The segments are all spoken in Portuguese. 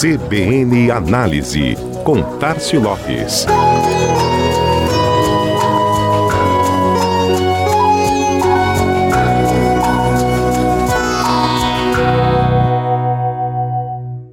CBN Análise, com Tarcio Lopes.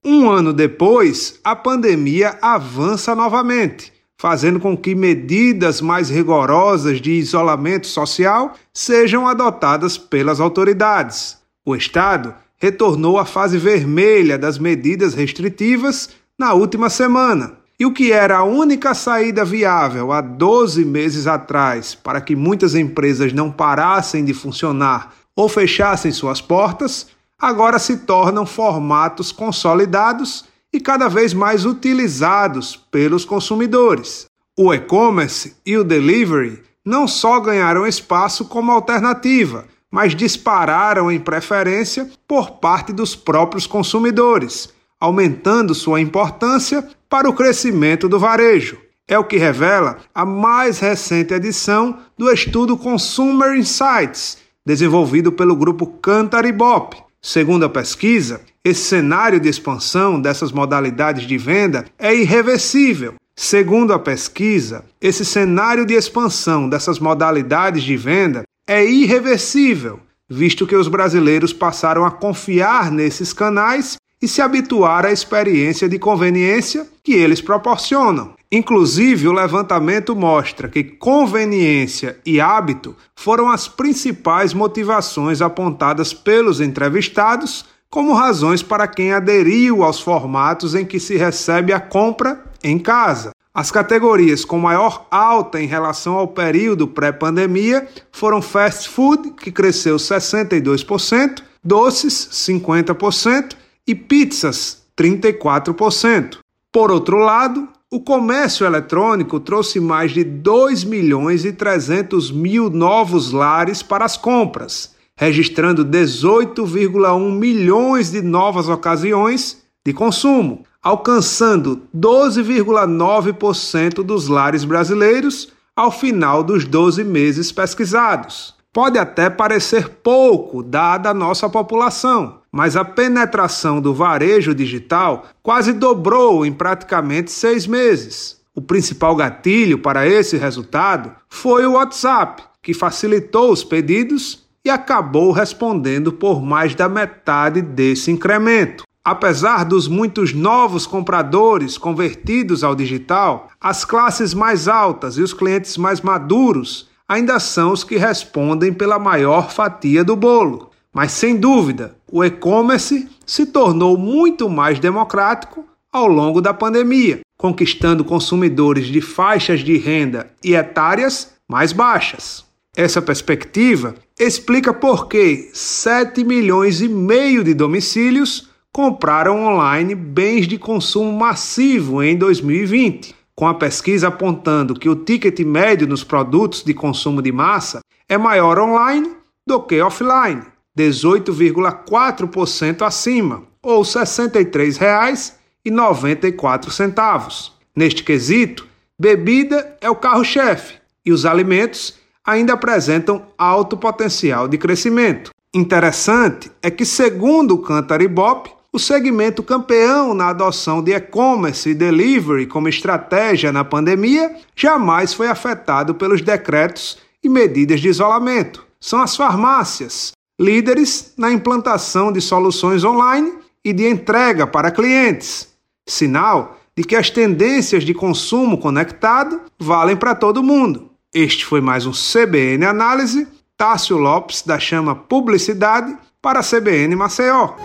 Um ano depois, a pandemia avança novamente, fazendo com que medidas mais rigorosas de isolamento social sejam adotadas pelas autoridades. O Estado retornou à fase vermelha das medidas restritivas na última semana. E o que era a única saída viável há 12 meses atrás para que muitas empresas não parassem de funcionar ou fechassem suas portas, agora se tornam formatos consolidados e cada vez mais utilizados pelos consumidores. O e-commerce e o delivery não só ganharam espaço como alternativa, mas dispararam em preferência por parte dos próprios consumidores, aumentando sua importância para o crescimento do varejo. É o que revela a mais recente edição do estudo Consumer Insights, desenvolvido pelo grupo Cantar Ibope. Segundo a pesquisa, esse cenário de expansão dessas modalidades de venda é irreversível. Segundo a pesquisa, esse cenário de expansão dessas modalidades de venda é irreversível, visto que os brasileiros passaram a confiar nesses canais e se habituar à experiência de conveniência que eles proporcionam. Inclusive, o levantamento mostra que conveniência e hábito foram as principais motivações apontadas pelos entrevistados como razões para quem aderiu aos formatos em que se recebe a compra em casa. As categorias com maior alta em relação ao período pré-pandemia foram fast food, que cresceu 62%, doces, 50% e pizzas, 34%. Por outro lado, o comércio eletrônico trouxe mais de 2 milhões e 300 mil novos lares para as compras, registrando 18,1 milhões de novas ocasiões de consumo, alcançando 12,9% dos lares brasileiros ao final dos 12 meses pesquisados. Pode até parecer pouco, dada a nossa população, mas a penetração do varejo digital quase dobrou em praticamente seis meses. O principal gatilho para esse resultado foi o WhatsApp, que facilitou os pedidos e acabou respondendo por mais da metade desse incremento. Apesar dos muitos novos compradores convertidos ao digital, as classes mais altas e os clientes mais maduros ainda são os que respondem pela maior fatia do bolo. Mas sem dúvida, o e-commerce se tornou muito mais democrático ao longo da pandemia, conquistando consumidores de faixas de renda e etárias mais baixas. Essa perspectiva explica por que 7 milhões e meio de domicílios compraram online bens de consumo massivo em 2020, com a pesquisa apontando que o ticket médio nos produtos de consumo de massa é maior online do que offline, 18,4% acima, ou R$ 63,94. Neste quesito, bebida é o carro-chefe e os alimentos ainda apresentam alto potencial de crescimento. Interessante é que, segundo o Cantar Ibope, o segmento campeão na adoção de e-commerce e delivery como estratégia na pandemia jamais foi afetado pelos decretos e medidas de isolamento. São as farmácias, líderes na implantação de soluções online e de entrega para clientes. Sinal de que as tendências de consumo conectado valem para todo mundo. Este foi mais um CBN Análise. Tássio Lopes, da Chama Publicidade, para a CBN Maceió.